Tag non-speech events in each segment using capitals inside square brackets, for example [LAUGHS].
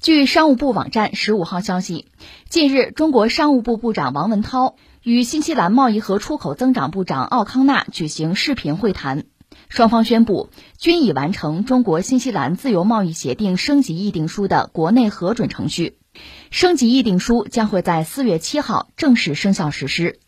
据商务部网站十五号消息，近日，中国商务部部长王文涛与新西兰贸易和出口增长部长奥康纳举行视频会谈，双方宣布均已完成中国新西兰自由贸易协定升级议定书的国内核准程序，升级议定书将会在四月七号正式生效实施。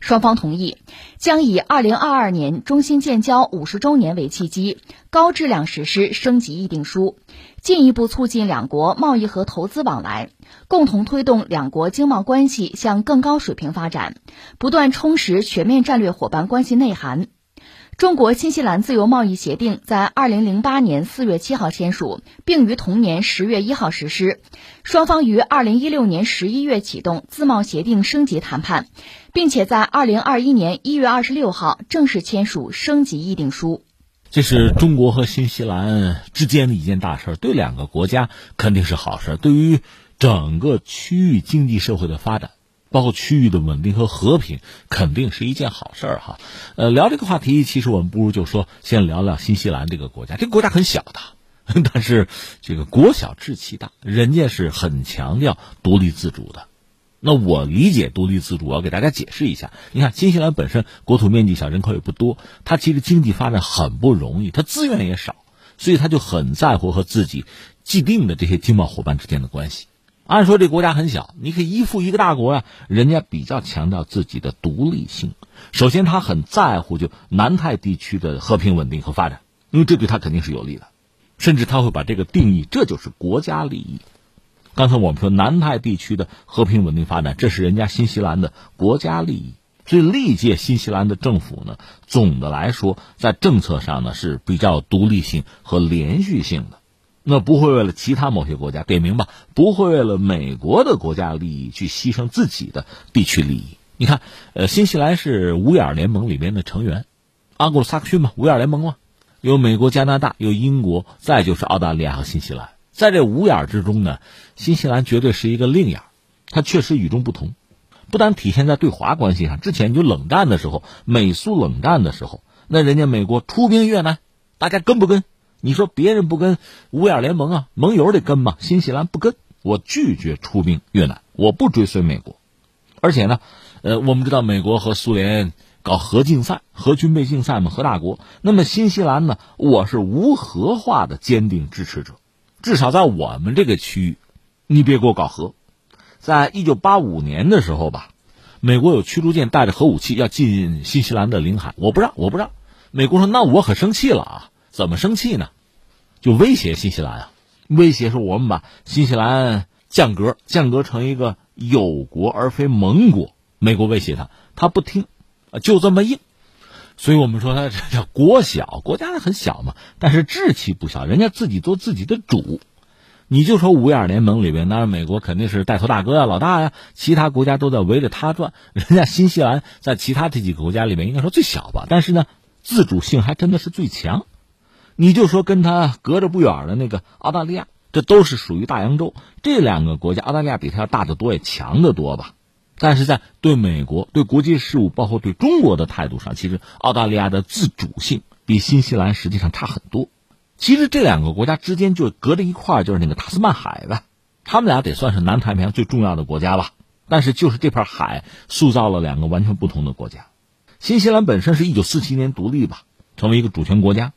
双方同意将以二零二二年中新建交五十周年为契机，高质量实施升级议定书，进一步促进两国贸易和投资往来，共同推动两国经贸关系向更高水平发展，不断充实全面战略伙伴关系内涵。中国新西兰自由贸易协定在二零零八年四月七号签署，并于同年十月一号实施。双方于二零一六年十一月启动自贸协定升级谈判，并且在二零二一年一月二十六号正式签署升级议定书。这是中国和新西兰之间的一件大事，对两个国家肯定是好事，对于整个区域经济社会的发展。包括区域的稳定和和平，肯定是一件好事儿哈。呃，聊这个话题，其实我们不如就说先聊聊新西兰这个国家。这个国家很小的，[LAUGHS] 但是这个国小志气大，人家是很强调独立自主的。那我理解独立自主，我要给大家解释一下。你看，新西兰本身国土面积小，人口也不多，它其实经济发展很不容易，它资源也少，所以它就很在乎和自己既定的这些经贸伙伴之间的关系。按说这国家很小，你可以依附一个大国呀。人家比较强调自己的独立性。首先，他很在乎就南太地区的和平稳定和发展，因为这对他肯定是有利的。甚至他会把这个定义，这就是国家利益。刚才我们说南太地区的和平稳定发展，这是人家新西兰的国家利益。所以历届新西兰的政府呢，总的来说在政策上呢是比较独立性和连续性的。那不会为了其他某些国家点名吧？不会为了美国的国家利益去牺牲自己的地区利益。你看，呃，新西兰是五眼联盟里面的成员，阿古鲁萨克逊嘛，五眼联盟嘛，有美国、加拿大，有英国，再就是澳大利亚和新西兰。在这五眼之中呢，新西兰绝对是一个另眼，它确实与众不同，不但体现在对华关系上，之前就冷战的时候，美苏冷战的时候，那人家美国出兵越南，大家跟不跟？你说别人不跟五眼联盟啊，盟友得跟嘛？新西兰不跟，我拒绝出兵越南，我不追随美国。而且呢，呃，我们知道美国和苏联搞核竞赛、核军备竞赛嘛，核大国。那么新西兰呢，我是无核化的坚定支持者，至少在我们这个区域，你别给我搞核。在一九八五年的时候吧，美国有驱逐舰带着核武器要进新西兰的领海，我不让，我不让。美国说那我可生气了啊。怎么生气呢？就威胁新西兰啊，威胁说我们把新西兰降格，降格成一个友国而非盟国。美国威胁他，他不听，就这么硬。所以我们说他这叫国小，国家很小嘛，但是志气不小，人家自己做自己的主。你就说五眼联盟里边，那美国肯定是带头大哥呀、老大呀，其他国家都在围着他转。人家新西兰在其他这几个国家里面应该说最小吧，但是呢，自主性还真的是最强。你就说跟他隔着不远的那个澳大利亚，这都是属于大洋洲。这两个国家，澳大利亚比它要大得多，也强得多吧。但是在对美国、对国际事务，包括对中国的态度上，其实澳大利亚的自主性比新西兰实际上差很多。其实这两个国家之间就隔着一块，就是那个塔斯曼海呗。他们俩得算是南太平洋最重要的国家吧。但是就是这片海塑造了两个完全不同的国家。新西兰本身是一九四七年独立吧，成为一个主权国家。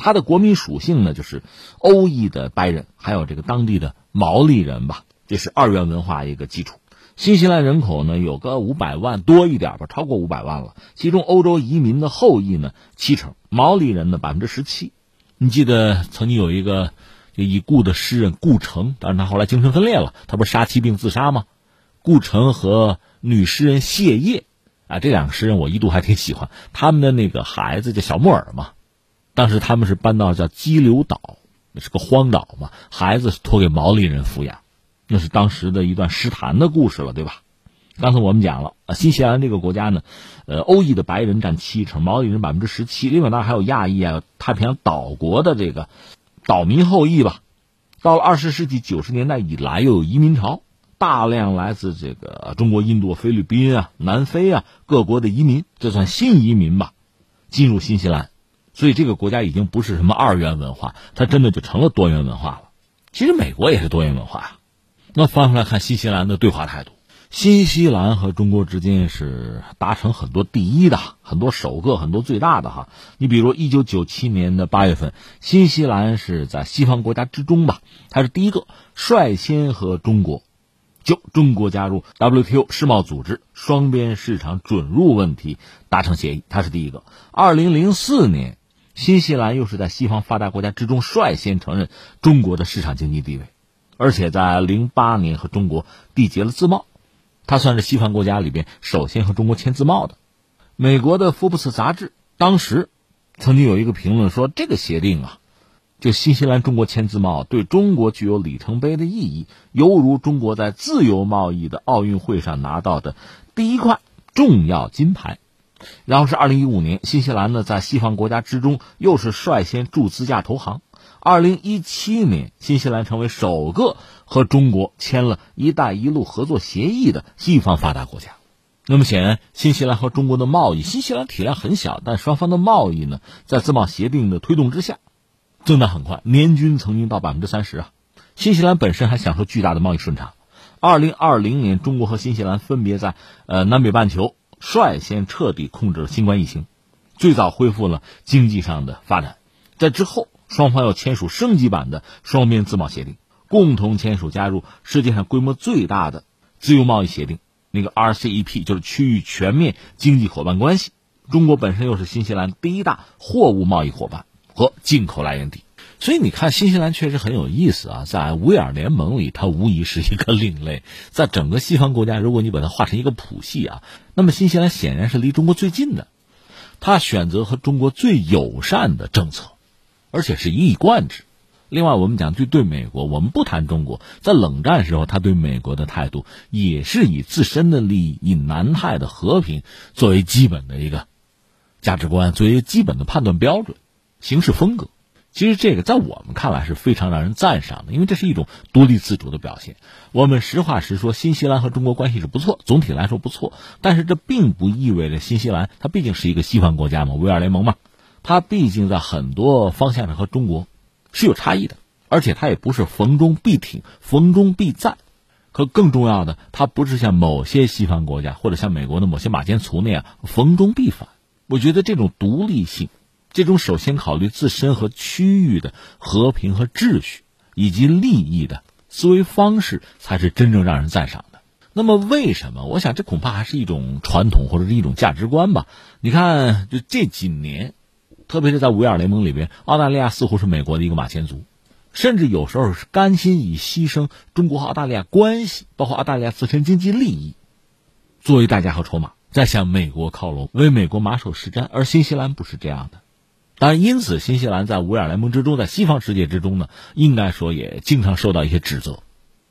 它的国民属性呢，就是欧裔的白人，还有这个当地的毛利人吧，这是二元文化一个基础。新西兰人口呢有个五百万多一点吧，超过五百万了。其中欧洲移民的后裔呢七成，毛利人呢百分之十七。你记得曾经有一个就已故的诗人顾城，但是他后来精神分裂了，他不是杀妻并自杀吗？顾城和女诗人谢烨啊，这两个诗人我一度还挺喜欢，他们的那个孩子叫小木耳嘛。当时他们是搬到叫激流岛，那是个荒岛嘛，孩子托给毛利人抚养，那是当时的一段诗坛的故事了，对吧？刚才我们讲了，新西兰这个国家呢，呃，欧裔的白人占七成，毛利人百分之十七，另外当然还有亚裔啊，太平洋岛国的这个岛民后裔吧。到了二十世纪九十年代以来，又有移民潮，大量来自这个中国、印度、菲律宾啊、南非啊各国的移民，这算新移民吧，进入新西兰。所以这个国家已经不是什么二元文化，它真的就成了多元文化了。其实美国也是多元文化啊。那翻回来看新西兰的对华态度，新西兰和中国之间是达成很多第一的，很多首个，很多最大的哈。你比如一九九七年的八月份，新西兰是在西方国家之中吧，它是第一个率先和中国就中国加入 WTO 世贸组织双边市场准入问题达成协议，它是第一个。二零零四年，新西兰又是在西方发达国家之中率先承认中国的市场经济地位。而且在零八年和中国缔结了自贸，它算是西方国家里边首先和中国签自贸的。美国的《福布斯》杂志当时曾经有一个评论说，这个协定啊，就新西兰中国签自贸对中国具有里程碑的意义，犹如中国在自由贸易的奥运会上拿到的第一块重要金牌。然后是二零一五年，新西兰呢在西方国家之中又是率先注资价投行。二零一七年，新西兰成为首个和中国签了一带一路合作协议的西方发达国家。那么显然，新西兰和中国的贸易，新西兰体量很小，但双方的贸易呢，在自贸协定的推动之下，增长很快，年均曾经到百分之三十啊。新西兰本身还享受巨大的贸易顺差。二零二零年，中国和新西兰分别在呃南北半球率先彻底控制了新冠疫情，最早恢复了经济上的发展。在之后。双方要签署升级版的双边自贸协定，共同签署加入世界上规模最大的自由贸易协定，那个 RCEP 就是区域全面经济伙伴关系。中国本身又是新西兰第一大货物贸易伙伴和进口来源地，所以你看新西兰确实很有意思啊。在五眼联盟里，它无疑是一个另类。[LAUGHS] 在整个西方国家，如果你把它画成一个谱系啊，那么新西兰显然是离中国最近的，它选择和中国最友善的政策。而且是一以贯之。另外，我们讲对对美国，我们不谈中国，在冷战时候，他对美国的态度也是以自身的利益、以南太的和平作为基本的一个价值观，作为基本的判断标准、行事风格。其实这个在我们看来是非常让人赞赏的，因为这是一种独立自主的表现。我们实话实说，新西兰和中国关系是不错，总体来说不错。但是这并不意味着新西兰它毕竟是一个西方国家嘛，威尔联盟嘛。它毕竟在很多方向上和中国是有差异的，而且它也不是逢中必挺、逢中必赞。可更重要的，它不是像某些西方国家或者像美国的某些马前卒那样逢中必反。我觉得这种独立性，这种首先考虑自身和区域的和平和秩序以及利益的思维方式，才是真正让人赞赏的。那么，为什么？我想，这恐怕还是一种传统或者是一种价值观吧。你看，就这几年。特别是在五眼联盟里边，澳大利亚似乎是美国的一个马前卒，甚至有时候是甘心以牺牲中国和澳大利亚关系，包括澳大利亚自身经济利益，作为代价和筹码，在向美国靠拢，为美国马首是瞻。而新西兰不是这样的，当然，因此新西兰在五眼联盟之中，在西方世界之中呢，应该说也经常受到一些指责，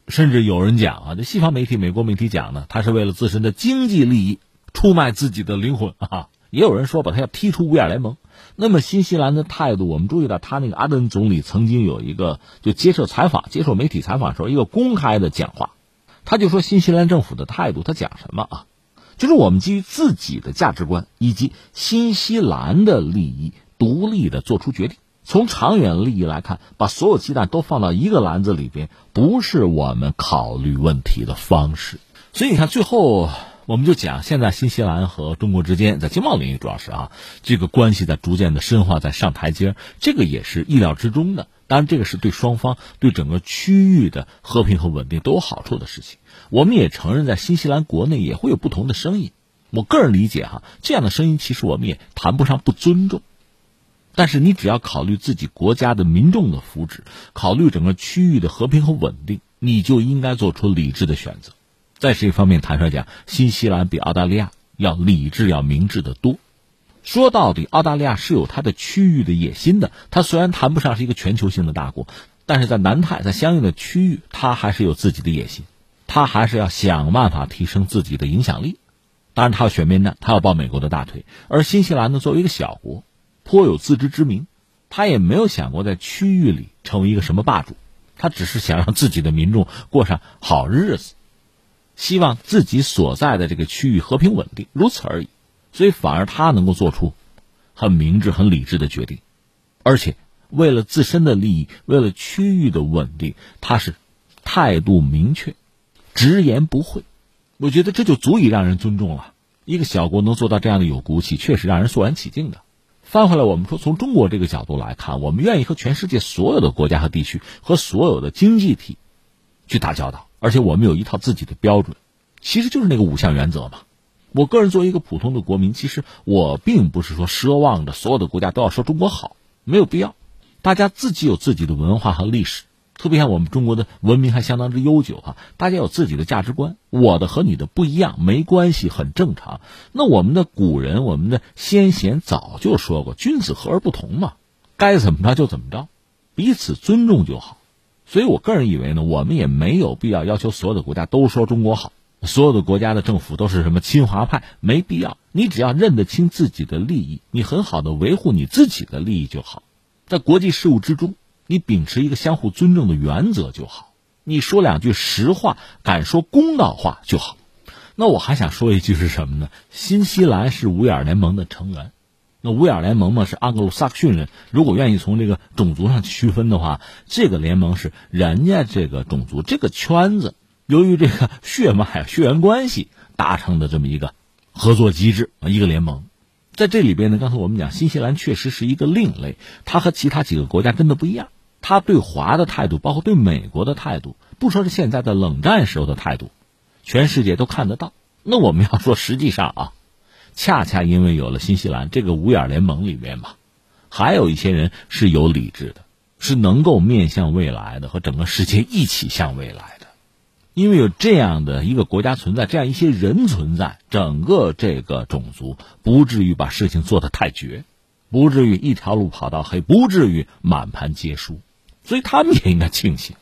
甚至有人讲啊，这西方媒体、美国媒体讲呢，他是为了自身的经济利益出卖自己的灵魂 [LAUGHS] 啊，也有人说把他要踢出五眼联盟。那么新西兰的态度，我们注意到，他那个阿登总理曾经有一个就接受采访、接受媒体采访的时候一个公开的讲话，他就说新西兰政府的态度，他讲什么啊？就是我们基于自己的价值观以及新西兰的利益，独立的做出决定。从长远利益来看，把所有鸡蛋都放到一个篮子里边，不是我们考虑问题的方式。所以你看，最后。我们就讲，现在新西兰和中国之间在经贸领域主要是啊，这个关系在逐渐的深化，在上台阶这个也是意料之中的。当然，这个是对双方、对整个区域的和平和稳定都有好处的事情。我们也承认，在新西兰国内也会有不同的声音。我个人理解哈，这样的声音其实我们也谈不上不尊重。但是你只要考虑自己国家的民众的福祉，考虑整个区域的和平和稳定，你就应该做出理智的选择。在这方面，坦率讲，新西兰比澳大利亚要理智、要明智的多。说到底，澳大利亚是有它的区域的野心的。它虽然谈不上是一个全球性的大国，但是在南太，在相应的区域，它还是有自己的野心。它还是要想办法提升自己的影响力。当然，它要选边站，它要抱美国的大腿。而新西兰呢，作为一个小国，颇有自知之明，他也没有想过在区域里成为一个什么霸主。他只是想让自己的民众过上好日子。希望自己所在的这个区域和平稳定，如此而已。所以反而他能够做出很明智、很理智的决定，而且为了自身的利益，为了区域的稳定，他是态度明确，直言不讳。我觉得这就足以让人尊重了。一个小国能做到这样的有骨气，确实让人肃然起敬的。翻回来，我们说从中国这个角度来看，我们愿意和全世界所有的国家和地区和所有的经济体去打交道，而且我们有一套自己的标准，其实就是那个五项原则嘛。我个人作为一个普通的国民，其实我并不是说奢望着所有的国家都要说中国好，没有必要。大家自己有自己的文化和历史。特别像我们中国的文明还相当之悠久哈，大家有自己的价值观，我的和你的不一样，没关系，很正常。那我们的古人，我们的先贤早就说过，君子和而不同嘛，该怎么着就怎么着，彼此尊重就好。所以我个人以为呢，我们也没有必要要求所有的国家都说中国好，所有的国家的政府都是什么亲华派，没必要。你只要认得清自己的利益，你很好的维护你自己的利益就好，在国际事务之中。你秉持一个相互尊重的原则就好，你说两句实话，敢说公道话就好。那我还想说一句是什么呢？新西兰是五眼联盟的成员，那五眼联盟嘛是盎格鲁撒克逊人。如果愿意从这个种族上区分的话，这个联盟是人家这个种族这个圈子，由于这个血脉血缘关系达成的这么一个合作机制啊，一个联盟。在这里边呢，刚才我们讲新西兰确实是一个另类，它和其他几个国家真的不一样。他对华的态度，包括对美国的态度，不说是现在的冷战时候的态度，全世界都看得到。那我们要说，实际上啊，恰恰因为有了新西兰这个五眼联盟里面嘛，还有一些人是有理智的，是能够面向未来的，和整个世界一起向未来的。因为有这样的一个国家存在，这样一些人存在，整个这个种族不至于把事情做得太绝，不至于一条路跑到黑，不至于满盘皆输。所以他们也应该庆幸，